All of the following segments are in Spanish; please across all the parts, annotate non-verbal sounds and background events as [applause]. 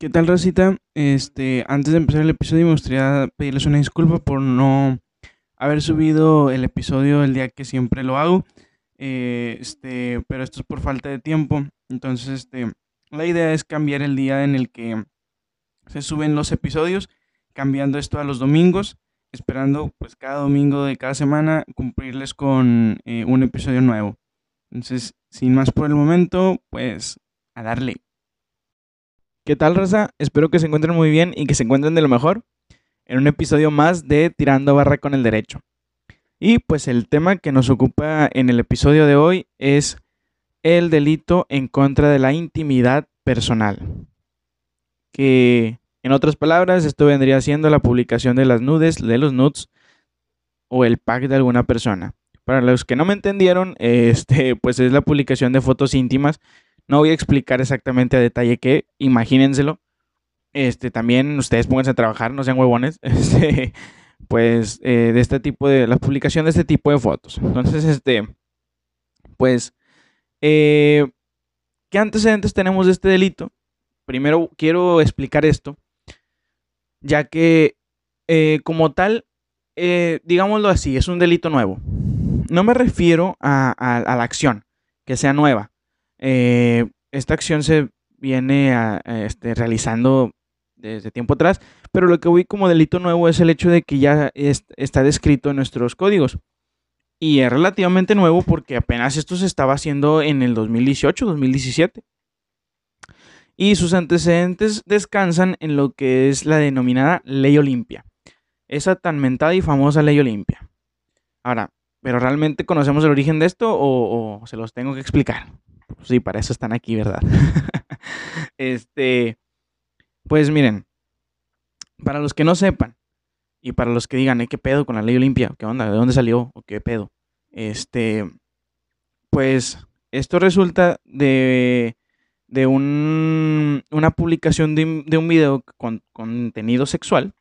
¿Qué tal, Rosita? Este, antes de empezar el episodio me gustaría pedirles una disculpa por no haber subido el episodio el día que siempre lo hago. Eh, este, pero esto es por falta de tiempo. Entonces, este, la idea es cambiar el día en el que se suben los episodios, cambiando esto a los domingos, esperando pues cada domingo de cada semana cumplirles con eh, un episodio nuevo. Entonces, sin más por el momento, pues a darle. ¿Qué tal, raza? Espero que se encuentren muy bien y que se encuentren de lo mejor en un episodio más de Tirando Barra con el Derecho. Y pues el tema que nos ocupa en el episodio de hoy es el delito en contra de la intimidad personal. Que en otras palabras, esto vendría siendo la publicación de las nudes, de los nudes o el pack de alguna persona. Para los que no me entendieron, [laughs] este, pues es la publicación de fotos íntimas no voy a explicar exactamente a detalle qué, imagínenselo. Este, también ustedes pónganse a trabajar, no sean huevones. [laughs] Este, pues eh, de este tipo de, la publicación de este tipo de fotos. Entonces, este, pues, eh, ¿qué antecedentes tenemos de este delito? Primero quiero explicar esto, ya que eh, como tal, digámoslo así, es un delito nuevo. No me refiero a la acción, que sea nueva, eh, esta acción se viene este, realizando desde tiempo atrás, pero lo que voy como delito nuevo es el hecho de que ya está descrito en nuestros códigos. Y es relativamente nuevo porque apenas esto se estaba haciendo en el 2018, 2017. Y sus antecedentes descansan en lo que es la denominada Ley Olimpia. Esa tan mentada y famosa Ley Olimpia. Ahora, ¿pero realmente conocemos el origen de esto o se los tengo que explicar? Sí, para eso están aquí, ¿verdad? [laughs] este, pues miren, para los que no sepan y para los que digan, ¿qué pedo con la ley Olimpia? ¿Qué onda? ¿De dónde salió? ¿O qué pedo? Este, pues esto resulta de, de un, una publicación de, de, un video con contenido sexual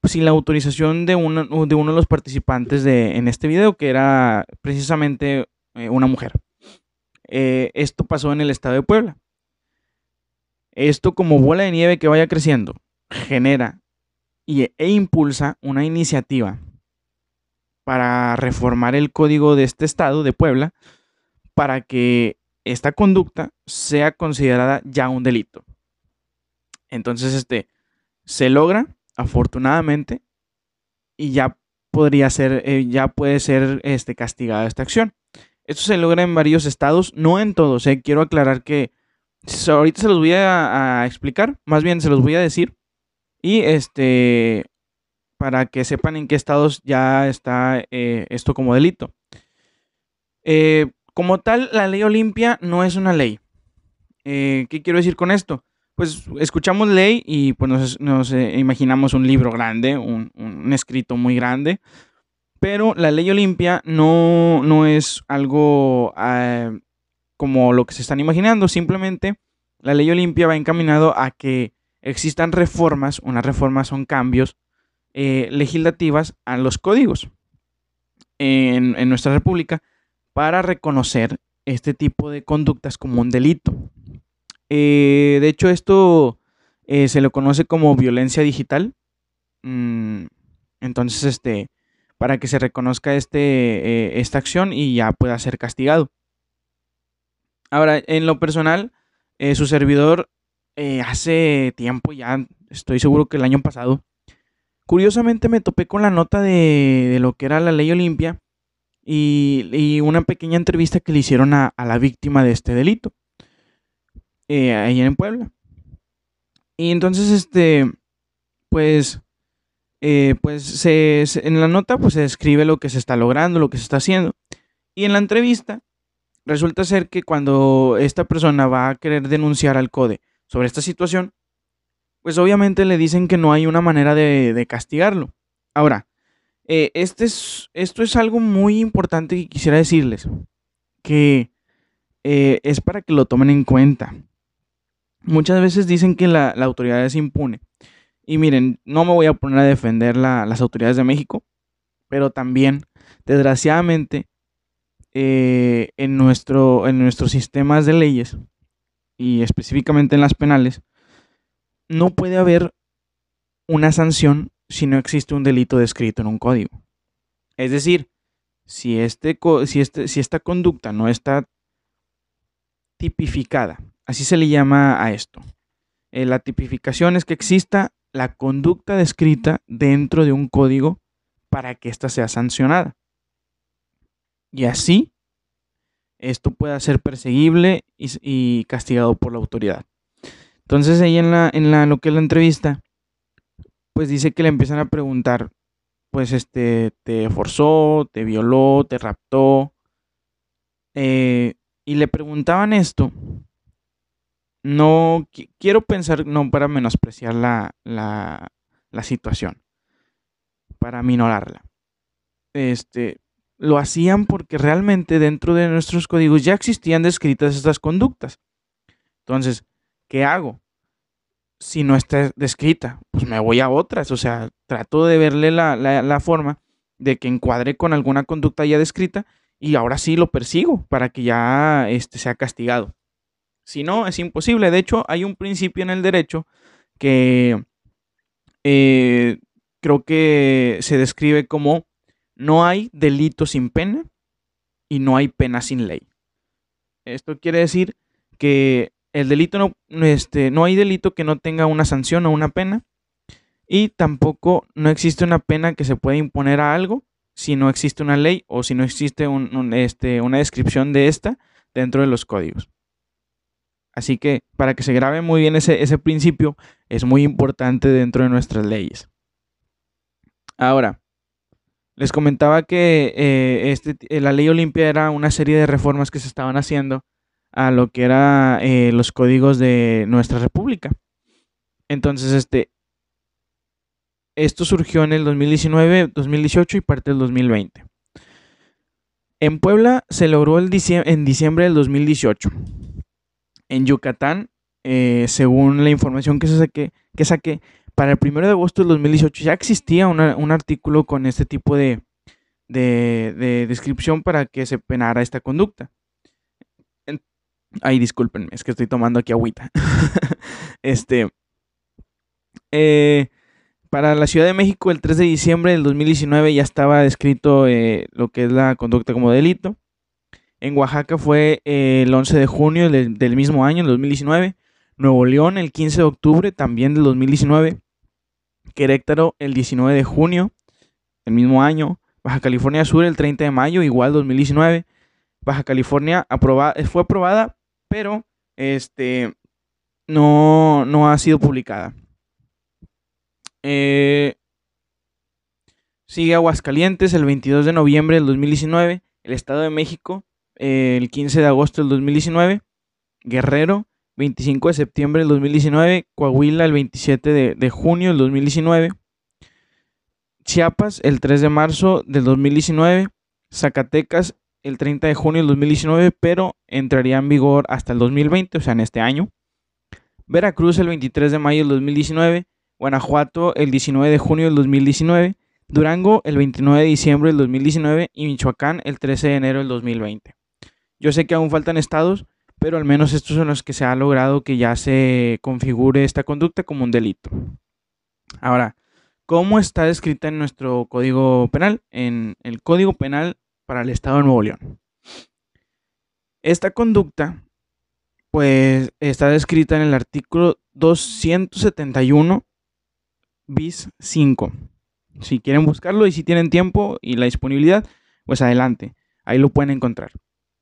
pues, sin la autorización de uno, de uno de los participantes de, en este video, que era precisamente eh, una mujer. Eh, esto pasó en el estado de Puebla. Esto como bola de nieve que vaya creciendo, genera y, e impulsa una iniciativa para reformar el código de este estado de Puebla para que esta conducta sea considerada ya un delito. Entonces, este se logra, afortunadamente, y ya podría ser, eh, ya puede ser este, castigada esta acción. Esto se logra en varios estados, no en todos. Eh. Quiero aclarar que ahorita se los voy a, explicar, más bien se los voy a decir. Y este, para que sepan en qué estados ya está eh, esto como delito. Eh, como tal, la ley Olimpia no es una ley. ¿Qué quiero decir con esto? Pues escuchamos ley y pues nos, imaginamos un libro grande, un escrito muy grande, pero la ley Olimpia no, no es algo eh, como lo que se están imaginando. Simplemente la ley Olimpia va encaminado a que existan reformas. Unas reformas son cambios eh, legislativas a los códigos en, nuestra república para reconocer este tipo de conductas como un delito. Eh, de hecho, esto se lo conoce como violencia digital. Mm, entonces, este, para que se reconozca este, eh, esta acción y ya pueda ser castigado. Ahora, en lo personal, eh, su servidor eh, hace tiempo, ya estoy seguro que el año pasado, curiosamente me topé con la nota de, lo que era la ley Olimpia y, una pequeña entrevista que le hicieron a, la víctima de este delito, ahí en Puebla. Y entonces, este, pues eh, pues en la nota pues se describe lo que se está logrando, lo que se está haciendo. Y en la entrevista resulta ser que cuando esta persona va a querer denunciar al CODE sobre esta situación, pues obviamente le dicen que no hay una manera de, castigarlo. Ahora, eh, este es, esto es algo muy importante que quisiera decirles, que eh, es para que lo tomen en cuenta. Muchas veces dicen que la, la autoridad es impune. Y miren, no me voy a poner a defender las autoridades de México, pero también, desgraciadamente, eh, en, nuestro, en nuestros sistemas de leyes, y específicamente en las penales, no puede haber una sanción si no existe un delito descrito en un código. Es decir, si, este, si, este, si esta conducta no está tipificada, así se le llama a esto. Eh, la tipificación es que exista la conducta descrita dentro de un código para que ésta sea sancionada. Y así, esto pueda ser perseguible y, castigado por la autoridad. Entonces, ahí en, la, en la, lo que es la entrevista, pues dice que le empiezan a preguntar, pues este, te forzó, te violó, te raptó. Eh, y le preguntaban esto. No quiero pensar, no para menospreciar la, la, la situación, para minorarla. Este, lo hacían porque realmente dentro de nuestros códigos ya existían descritas estas conductas. Entonces, ¿qué hago? Si no está descrita, pues me voy a otras. O sea, trato de verle la, forma de que encuadre con alguna conducta ya descrita y ahora sí lo persigo para que ya este, sea castigado. Si no, es imposible. De hecho, hay un principio en el derecho que eh, creo que se describe como no hay delito sin pena y no hay pena sin ley. Esto quiere decir que el delito no, este, no hay delito que no tenga una sanción o una pena y tampoco no existe una pena que se pueda imponer a algo si no existe una ley o si no existe este, una descripción de esta dentro de los códigos. Así que para que se grabe muy bien ese, principio es muy importante dentro de nuestras leyes. Ahora, les comentaba que eh, este, eh, la ley Olimpia era una serie de reformas que se estaban haciendo a lo que eran eh, los códigos de nuestra república. Entonces, este, esto surgió en el 2019, 2018 y parte del 2020. En Puebla se logró el en diciembre del 2018. En Yucatán, según la información que, se saqué, que saqué, para el 1 de agosto del 2018 ya existía un artículo con este tipo de, descripción para que se penara esta conducta. ay, discúlpenme, es que estoy tomando aquí agüita. [laughs] este. Eh, para la Ciudad de México, el 3 de diciembre del 2019 ya estaba descrito eh, lo que es la conducta como delito. En Oaxaca fue eh, el 11 de junio del, mismo año, el 2019. Nuevo León el 15 de octubre también del 2019. Querétaro el 19 de junio del mismo año, Baja California Sur el 30 de mayo, igual 2019. Baja California aprobada, fue aprobada, pero este, no, no ha sido publicada. Eh, sigue Aguascalientes el 22 de noviembre del 2019. El Estado de México el 15 de agosto del 2019. Guerrero 25 de septiembre del 2019, Coahuila el 27 de, junio del 2019, Chiapas el 3 de marzo del 2019, Zacatecas el 30 de junio del 2019, pero entraría en vigor hasta el 2020, o sea, en este año. Veracruz el 23 de mayo del 2019, Guanajuato el 19 de junio del 2019, Durango el 29 de diciembre del 2019 y Michoacán el 13 de enero del 2020. Yo sé que aún faltan estados, pero al menos estos son los que se ha logrado que ya se configure esta conducta como un delito. Ahora, ¿cómo está descrita en nuestro Código Penal? En el Código Penal para el Estado de Nuevo León. Esta conducta, pues, está descrita en el artículo 271 bis 5. Si quieren buscarlo y si tienen tiempo y la disponibilidad, pues adelante, ahí lo pueden encontrar.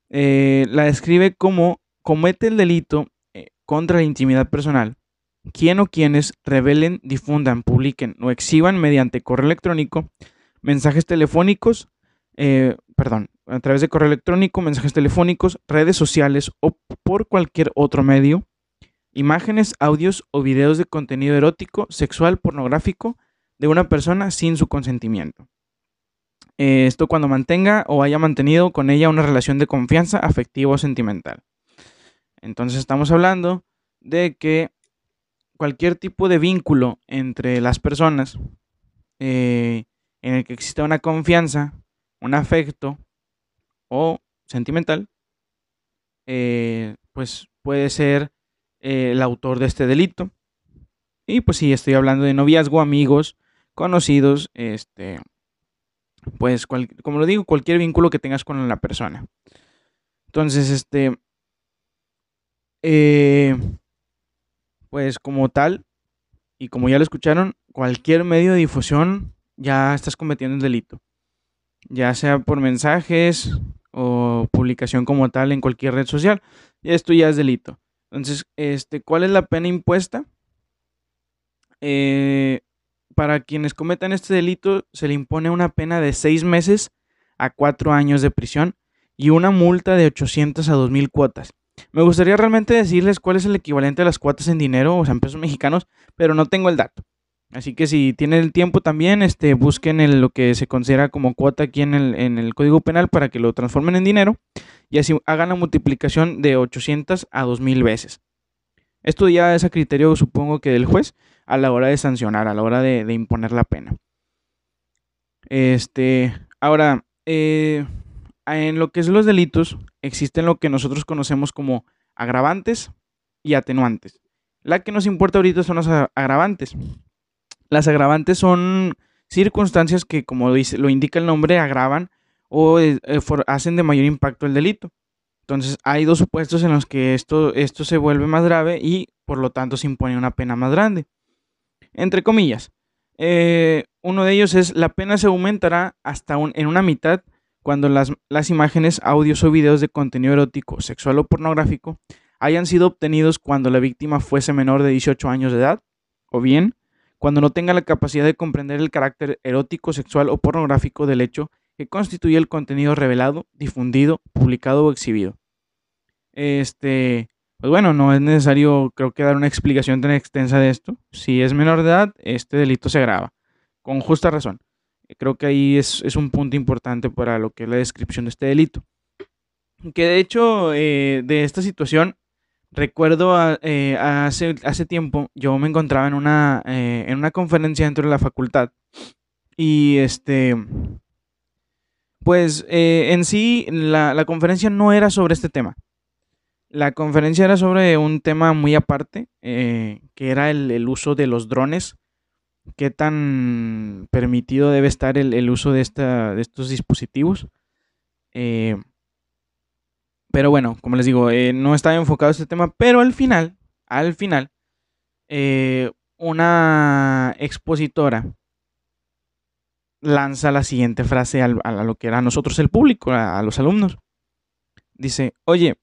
Eh, la describe como comete el delito eh, contra la intimidad personal, quien o quienes revelen, difundan, publiquen o exhiban mediante correo electrónico mensajes telefónicos, eh, perdón, a través de correo electrónico, mensajes telefónicos, redes sociales o por cualquier otro medio, imágenes, audios o videos de contenido erótico, sexual, pornográfico de una persona sin su consentimiento. Eh, esto cuando mantenga o haya mantenido con ella una relación de confianza afectiva o sentimental. Entonces estamos hablando de que cualquier tipo de vínculo entre las personas eh, en el que exista una confianza, un afecto o sentimental, eh, pues puede ser el autor de este delito. Y pues sí, estoy hablando de noviazgo, amigos, conocidos, este, pues como lo digo, cualquier vínculo que tengas con la persona. Entonces, este, eh, pues como tal, y como ya lo escucharon, cualquier medio de difusión ya estás cometiendo un delito. Ya sea por mensajes o publicación como tal en cualquier red social. Esto ya es delito. Entonces, este, ¿cuál es la pena impuesta? Eh, para quienes cometan este delito se le impone una pena de seis meses a cuatro años de prisión y una multa de 800 a 2000 cuotas. Me gustaría realmente decirles cuál es el equivalente a las cuotas en dinero, o sea, en pesos mexicanos, pero no tengo el dato. Así que si tienen el tiempo también, este, busquen lo que se considera como cuota aquí en el, en el Código Penal para que lo transformen en dinero y así hagan la multiplicación de 800 a 2000 veces. Esto ya es a criterio, supongo que del juez, a la hora de sancionar, a la hora de, imponer la pena. Este, ahora, eh, en lo que es los delitos, existen lo que nosotros conocemos como agravantes y atenuantes. La que nos importa ahorita son los agravantes. Las agravantes son circunstancias que, como lo indica el nombre, agravan o eh, hacen de mayor impacto el delito. Entonces, hay dos supuestos en los que esto, esto se vuelve más grave y, por lo tanto, se impone una pena más grande. Entre comillas, eh, uno de ellos es la pena se aumentará hasta en una mitad cuando las, las imágenes, audios o videos de contenido erótico, sexual o pornográfico hayan sido obtenidos cuando la víctima fuese menor de 18 años de edad, o bien cuando no tenga la capacidad de comprender el carácter erótico, sexual o pornográfico del hecho que constituye el contenido revelado, difundido, publicado o exhibido. Este, pues bueno, no es necesario, creo que dar una explicación tan extensa de esto. Si es menor de edad, este delito se agrava, con justa razón. Creo que ahí es, un punto importante para lo que es la descripción de este delito. Que de hecho, eh, de esta situación, recuerdo eh, hace, hace tiempo, yo me encontraba en una, eh, en una conferencia dentro de la facultad. Y este, pues en sí, la, conferencia no era sobre este tema. La conferencia era sobre un tema muy aparte, que era el, el, uso de los drones qué tan permitido debe estar el, uso de, esta, de, estos dispositivos. Eh, pero bueno, como les digo, eh, no estaba enfocado este tema, pero al final, al final, eh, una expositora lanza la siguiente frase a, lo que era nosotros el público, a, a los alumnos. Dice, oye,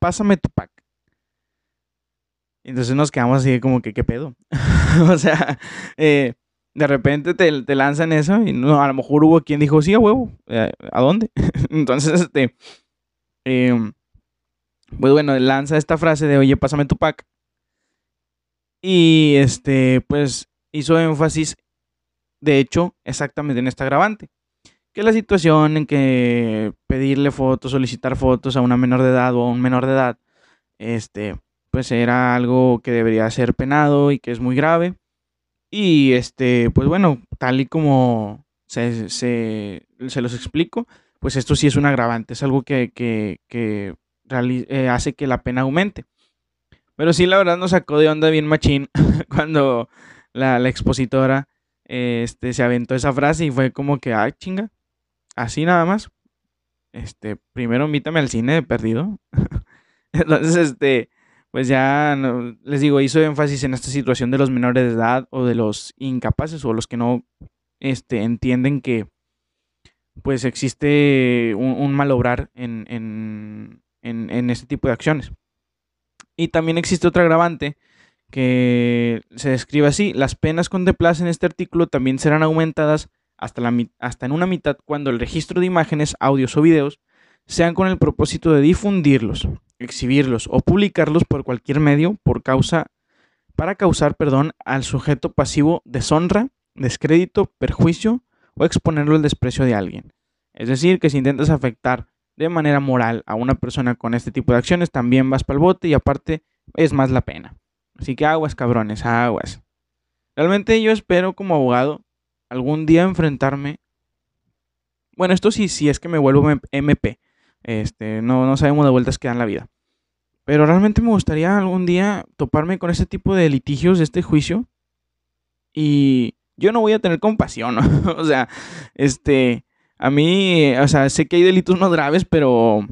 pásame tu pack. Entonces nos quedamos así como que, ¿qué pedo? [laughs] o sea, eh, de repente te, te, lanzan eso y no, a lo mejor hubo quien dijo, sí, a huevo, eh, ¿a dónde? [laughs] Entonces, este, em, pues bueno, lanza esta frase de, oye, pásame tu pack. Y este, pues hizo énfasis, de hecho, exactamente en esta agravante. Que la situación en que pedirle fotos, solicitar fotos a una menor de edad o a un menor de edad, este, pues era algo que debería ser penado y que es muy grave. Y este, pues bueno, tal y como se, se, los explico, pues esto sí es un agravante, es algo que, que, que eh, hace que la pena aumente. Pero sí, la verdad nos sacó de onda bien machín [laughs] cuando la, la expositora este, se aventó esa frase y fue como que, ay, chinga, así nada más. Este, primero invítame al cine perdido. [laughs] Entonces, este, pues ya les digo, hizo énfasis en esta situación de los menores de edad o de los incapaces o los que no este, entienden que pues existe un, malobrar en, en, en, este tipo de acciones. Y también existe otra agravante que se describe así, las penas contempladas en este artículo también serán aumentadas hasta, en una mitad cuando el registro de imágenes, audios o videos sean con el propósito de difundirlos, exhibirlos o publicarlos por cualquier medio por causa, para causar perdón, al sujeto pasivo deshonra, descrédito, perjuicio o exponerlo al desprecio de alguien. Es decir, que si intentas afectar de manera moral a una persona con este tipo de acciones, también vas para el bote y aparte es más la pena. Así que aguas, cabrones, aguas. Realmente yo espero como abogado algún día enfrentarme. Bueno, esto sí, sí es que me vuelvo MP. Este, no, no sabemos de vueltas que dan la vida. Pero realmente me gustaría algún día toparme con este tipo de litigios de este juicio Y yo no voy a tener compasión, [laughs] o sea, este, a mí, o sea, sé que hay delitos más graves, pero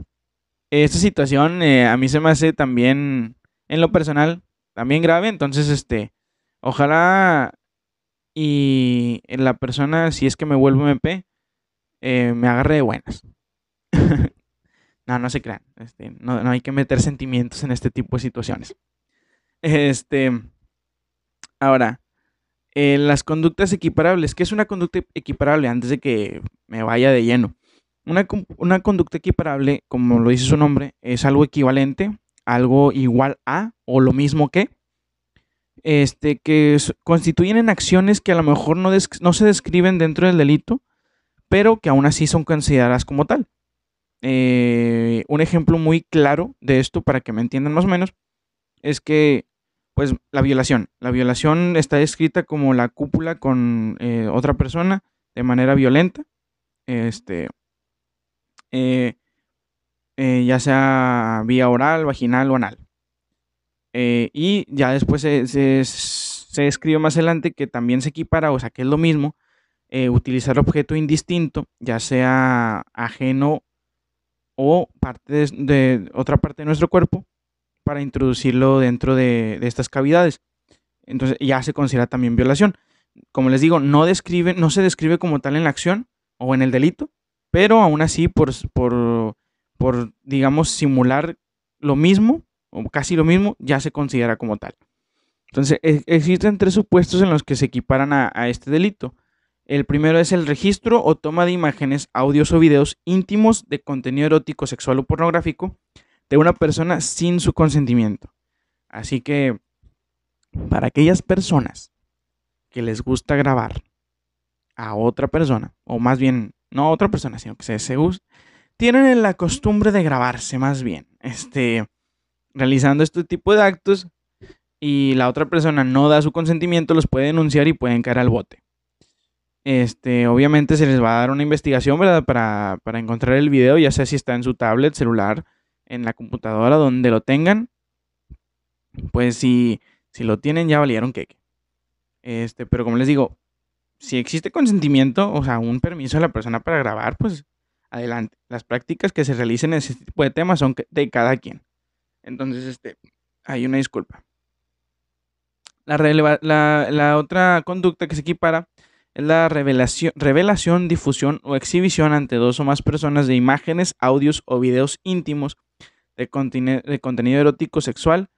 esta situación eh, a mí se me hace también, en lo personal, también grave, entonces, este, ojalá y la persona, si es que me vuelvo MP, eh, me agarre de buenas. [laughs] no, no se crean, este, no, no hay que meter sentimientos en este tipo de situaciones. Este, ahora, eh, las conductas equiparables. ¿Qué es una conducta equiparable? Antes de que me vaya de lleno. Una, una, conducta equiparable, como lo dice su nombre, es algo equivalente, algo igual a o lo mismo que, este, que constituyen en acciones que a lo mejor no, se describen dentro del delito, pero que aún así son consideradas como tal. Eh, un ejemplo muy claro de esto, para que me entiendan más o menos, es que pues la violación. La violación está descrita como la cúpula con eh, otra persona de manera violenta, este, eh, ya sea vía oral, vaginal o anal. Y ya después se, se, describe más adelante que también se equipara, o sea, que es lo mismo, utilizar objeto indistinto, ya sea ajeno o parte de otra parte de nuestro cuerpo, para introducirlo dentro de, estas cavidades. Entonces ya se considera también violación. Como les digo, no, describe, no se describe como tal en la acción o en el delito, pero aún así por, por, por digamos, simular lo mismo o casi lo mismo, ya se considera como tal. Entonces, e, existen tres supuestos en los que se equiparan a, este delito. El primero es el registro o toma de imágenes, audios o videos íntimos de contenido erótico, sexual o pornográfico de una persona sin su consentimiento. Así que, para aquellas personas que les gusta grabar a otra persona, o más bien, no a otra persona, sino que se, se tienen la costumbre de grabarse más bien, este, realizando este tipo de actos y la otra persona no da su consentimiento, los puede denunciar y pueden caer al bote. Este, obviamente se les va a dar una investigación. Para, para encontrar el video, ya sea si está en su tablet, celular en la computadora donde lo tengan, pues si, si lo tienen ya valieron queque. Este, pero como les digo, si existe consentimiento, o sea, un permiso de la persona para grabar, pues adelante. Las prácticas que se realicen en ese tipo de temas son de cada quien. Entonces, este, hay una disculpa. La, la, otra conducta que se equipara es la revelación, difusión o exhibición ante dos o más personas de imágenes, audios o videos íntimos de, de contenido erótico sexual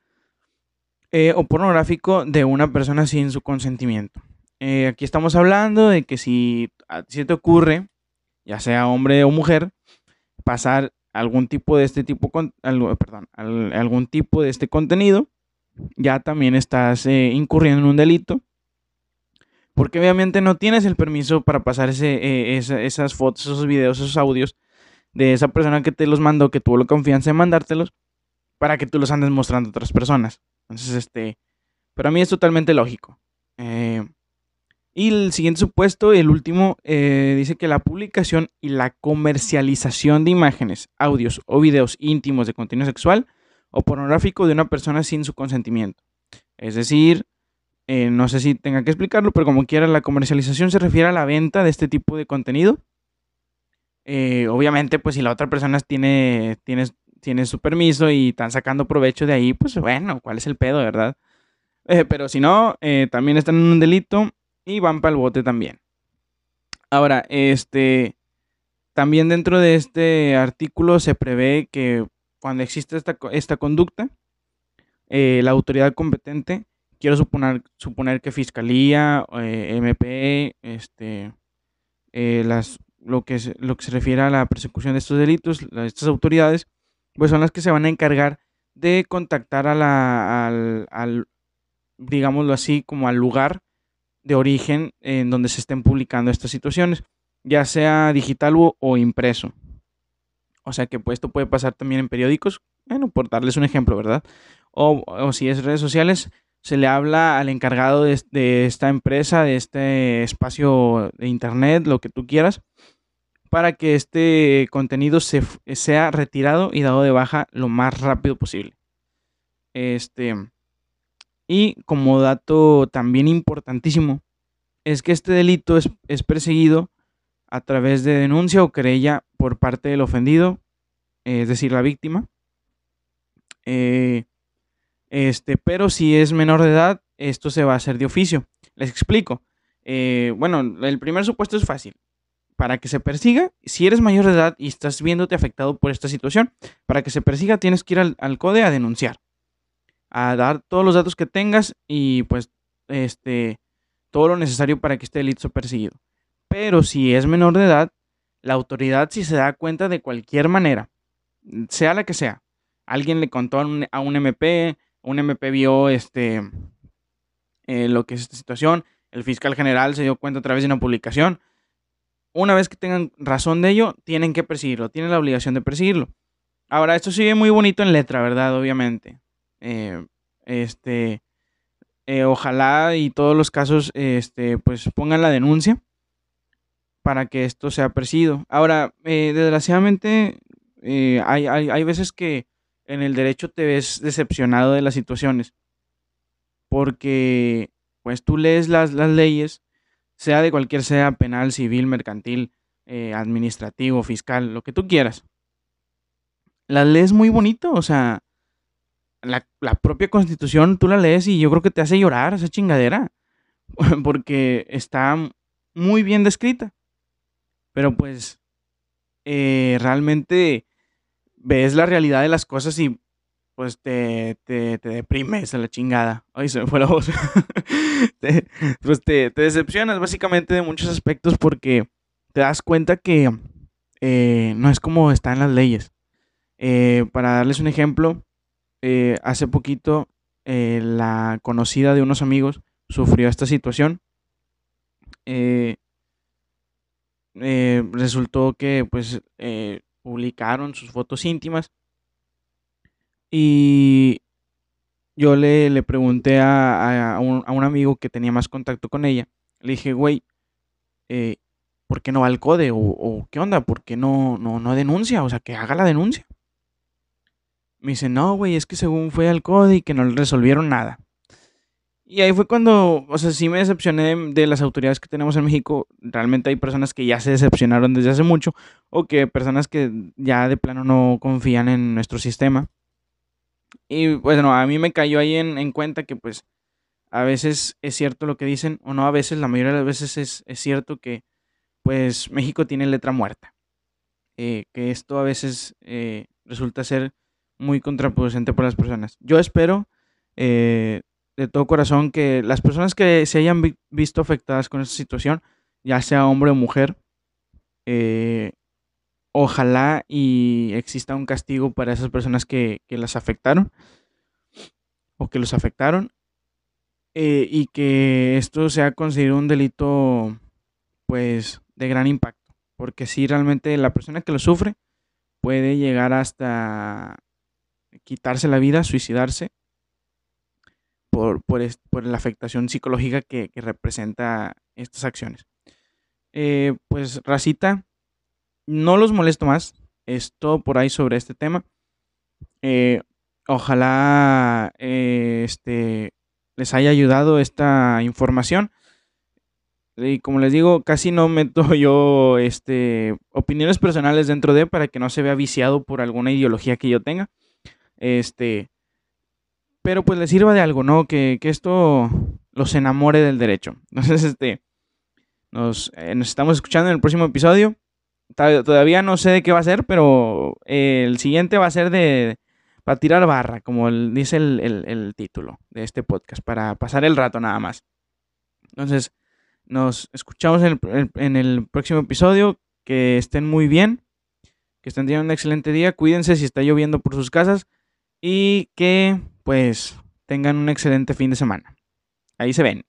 eh, o pornográfico de una persona sin su consentimiento. Eh, aquí estamos hablando de que si, si te ocurre, ya sea hombre o mujer, pasar algún tipo de este tipo, perdón, algún tipo de este contenido, ya también estás eh, incurriendo en un delito. Porque obviamente no tienes el permiso para pasar ese, esas fotos, esos videos, esos audios de esa persona que te los mandó, que tuvo la confianza de mandártelos, para que tú los andes mostrando a otras personas. Entonces, este, para mí es totalmente lógico. Eh, y el siguiente supuesto, el último, eh, dice que la publicación y la comercialización de imágenes, audios o videos íntimos de contenido sexual o pornográfico de una persona sin su consentimiento. Es decir, eh, no sé si tenga que explicarlo, pero como quiera, la comercialización se refiere a la venta de este tipo de contenido eh, obviamente, pues si la otra persona tiene, tiene, tiene su permiso y están sacando provecho de ahí, pues bueno, ¿cuál es el pedo, verdad? Pero si no, también están en un delito y van para el bote también. Ahora, este, también dentro de este artículo se prevé que cuando existe esta, esta conducta, la autoridad competente, quiero suponer, suponer que Fiscalía, MP, este, las lo que, lo que se refiere a la persecución de estos delitos, estas autoridades, pues son las que se van a encargar de contactar a la, al, al, digámoslo así, como al lugar de origen en donde se estén publicando estas situaciones, ya sea digital o, impreso. O sea que pues, esto puede pasar también en periódicos, bueno, por darles un ejemplo, ¿verdad? O, si es redes sociales, se le habla al encargado de, esta empresa, de este espacio de internet, lo que tú quieras, para que este contenido se, sea retirado y dado de baja lo más rápido posible. Este, y como dato también importantísimo, es que este delito es, es perseguido a través de denuncia o querella por parte del ofendido, es decir, la víctima. Eh, este, pero si es menor de edad, esto se va a hacer de oficio. Les explico. Eh, bueno, el primer supuesto es fácil. Para que se persiga, si eres mayor de edad y estás viéndote afectado por esta situación, para que se persiga tienes que ir al, al CODE a denunciar, a dar todos los datos que tengas y pues este, todo lo necesario para que este delito sea perseguido. Pero si es menor de edad, la autoridad si se da cuenta de cualquier manera, sea la que sea, alguien le contó a un, un MP, un MP vio este, eh, lo que es esta situación, el fiscal general se dio cuenta a través de una publicación. Una vez que tengan razón de ello, tienen que perseguirlo, tienen la obligación de perseguirlo. Ahora, esto sigue muy bonito en letra, ¿verdad? Obviamente. Eh, este, eh, ojalá y todos los casos, este, pues pongan la denuncia para que esto sea perseguido. Ahora, desgraciadamente, hay, hay, hay veces que en el derecho te ves decepcionado de las situaciones. Porque, pues tú lees las, las leyes, sea de cualquier sea, penal, civil, mercantil, eh, administrativo, fiscal, lo que tú quieras. Las lees muy bonito, o sea, la, la, propia constitución tú la lees y yo creo que te hace llorar esa chingadera, [laughs] porque está muy bien descrita. Pero pues, eh, realmente ves la realidad de las cosas y pues te, te, te deprimes a la chingada. Ay, se me fue la voz. [laughs] te, pues te, decepcionas básicamente de muchos aspectos porque te das cuenta que eh, no es como está en las leyes. Eh, para darles un ejemplo, eh, hace poquito eh, la conocida de unos amigos sufrió esta situación. Eh, resultó que pues publicaron sus fotos íntimas. Y yo le, le pregunté a, a, un, amigo que tenía más contacto con ella. Le dije, güey, eh, ¿por qué no va al CODE? O, o, qué onda? ¿Por qué no, no, no denuncia? O sea, que haga la denuncia. Me dice, no, güey, es que según fue al CODE y que no resolvieron nada. Y ahí fue cuando, o sea, sí me decepcioné de, de, las autoridades que tenemos en México. Realmente hay personas que ya se decepcionaron desde hace mucho o que personas que ya de plano no confían en nuestro sistema. Y bueno, a mí me cayó ahí en, en cuenta que pues a veces es cierto lo que dicen, o no a veces, la mayoría de las veces es, es cierto que pues México tiene letra muerta. Eh, que esto a veces eh, resulta ser muy contraproducente para las personas. Yo espero eh, de todo corazón que las personas que se hayan vi visto afectadas con esta situación, ya sea hombre o mujer, eh, ojalá y exista un castigo para esas personas que, que las afectaron o que los afectaron eh, y que esto sea considerado un delito pues de gran impacto porque si realmente la persona que lo sufre puede llegar hasta quitarse la vida, suicidarse por, por, la afectación psicológica que, que, representa estas acciones. Eh, pues, racita, no los molesto más. Es todo por ahí sobre este tema. Eh, ojalá eh, este, les haya ayudado esta información. Y como les digo, casi no meto [laughs] yo este, opiniones personales dentro de para que no se vea viciado por alguna ideología que yo tenga. Este, pero pues les sirva de algo, ¿no? Que, que esto los enamore del derecho. [laughs] Entonces, este, nos, eh, nos estamos escuchando en el próximo episodio. Todavía no sé de qué va a ser, pero eh, el siguiente va a ser de para tirar barra, como dice el, el, el, título de este podcast, para pasar el rato nada más. Entonces, nos escuchamos en el, en el próximo episodio. Que estén muy bien, que estén teniendo un excelente día. Cuídense si está lloviendo por sus casas y que pues tengan un excelente fin de semana. Ahí se ven.